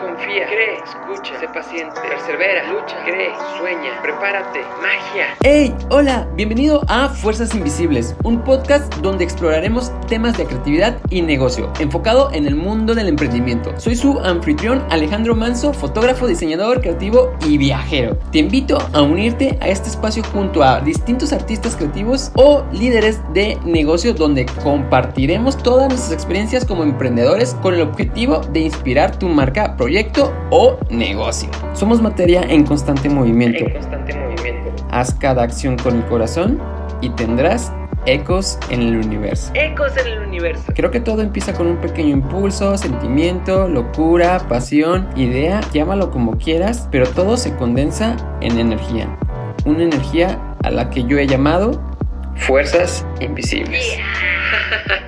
confía, cree, escucha, sé paciente, persevera, lucha, cree, sueña, prepárate, magia. ¡Hey! Hola, bienvenido a Fuerzas Invisibles, un podcast donde exploraremos temas de creatividad y negocio, enfocado en el mundo del emprendimiento. Soy su anfitrión Alejandro Manso, fotógrafo, diseñador, creativo y viajero. Te invito a unirte a este espacio junto a distintos artistas creativos o líderes de negocio donde compartiremos todas nuestras experiencias como emprendedores con el objetivo de inspirar tu marca, proyecto o negocio. Somos materia en constante movimiento. En constante movimiento. Haz cada acción con el corazón y tendrás ecos en el universo. Ecos en el universo. Creo que todo empieza con un pequeño impulso, sentimiento, locura, pasión, idea, llámalo como quieras, pero todo se condensa en energía. Una energía a la que yo he llamado fuerzas invisibles.